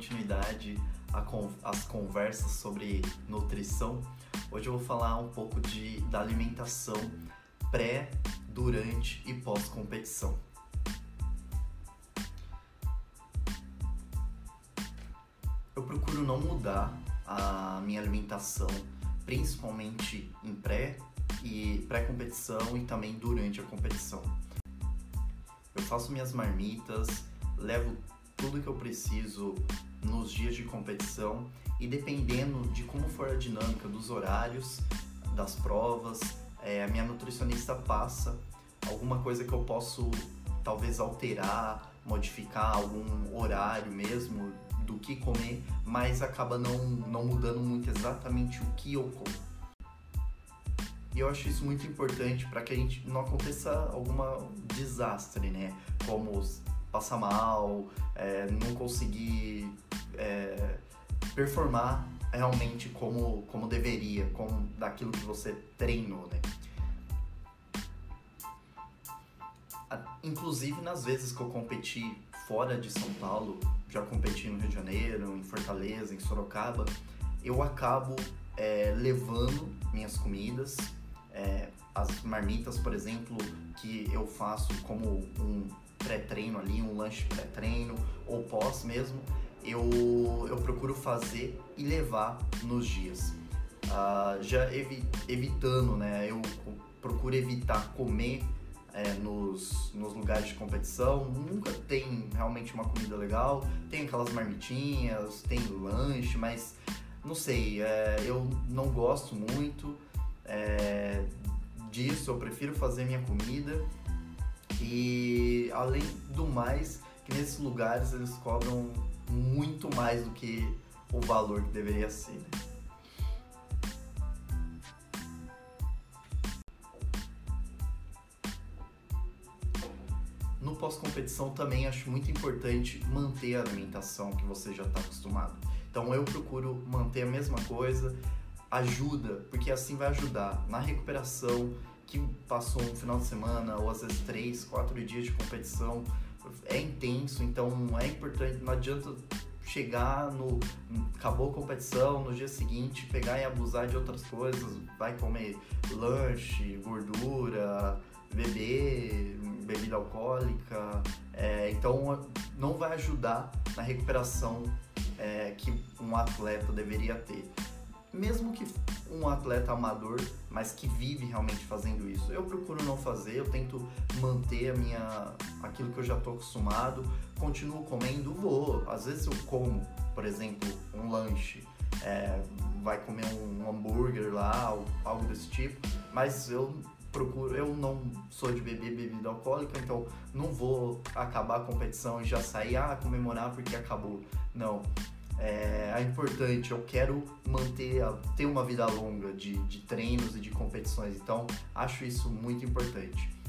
continuidade às conversas sobre nutrição, hoje eu vou falar um pouco de, da alimentação pré, durante e pós-competição. Eu procuro não mudar a minha alimentação, principalmente em pré e pré-competição e também durante a competição. Eu faço minhas marmitas, levo tudo que eu preciso nos dias de competição e dependendo de como for a dinâmica dos horários, das provas, é, a minha nutricionista passa alguma coisa que eu posso talvez alterar, modificar algum horário mesmo do que comer, mas acaba não, não mudando muito exatamente o que eu como. E eu acho isso muito importante para que a gente não aconteça alguma desastre, né? Como passar mal, é, não conseguir é, performar realmente como, como deveria, como daquilo que você treinou, né? Inclusive nas vezes que eu competi fora de São Paulo, já competi no Rio de Janeiro, em Fortaleza, em Sorocaba, eu acabo é, levando minhas comidas, é, as marmitas, por exemplo, que eu faço como um pré-treino ali, um lanche pré-treino ou pós mesmo, eu, eu procuro fazer e levar nos dias. Uh, já evi evitando, né? Eu procuro evitar comer é, nos, nos lugares de competição. Nunca tem realmente uma comida legal. Tem aquelas marmitinhas, tem lanche, mas não sei, é, eu não gosto muito é, disso. Eu prefiro fazer minha comida. E além do mais, que nesses lugares eles cobram muito mais do que o valor que deveria ser. Né? No pós-competição também acho muito importante manter a alimentação que você já está acostumado. Então eu procuro manter a mesma coisa, ajuda, porque assim vai ajudar na recuperação, que passou um final de semana ou às vezes três, quatro dias de competição, é intenso, então é importante, não adianta chegar no. acabou a competição, no dia seguinte pegar e abusar de outras coisas, vai comer lanche, gordura, beber, bebida alcoólica, é, então não vai ajudar na recuperação é, que um atleta deveria ter. Mesmo que um atleta amador, mas que vive realmente fazendo isso, eu procuro não fazer, eu tento manter a minha aquilo que eu já estou acostumado, continuo comendo, vou. Às vezes eu como, por exemplo, um lanche, é, vai comer um hambúrguer lá, algo desse tipo, mas eu procuro, eu não sou de beber bebida alcoólica, então não vou acabar a competição e já sair a ah, comemorar porque acabou. Não. É, é importante, eu quero manter, ter uma vida longa de, de treinos e de competições, então acho isso muito importante.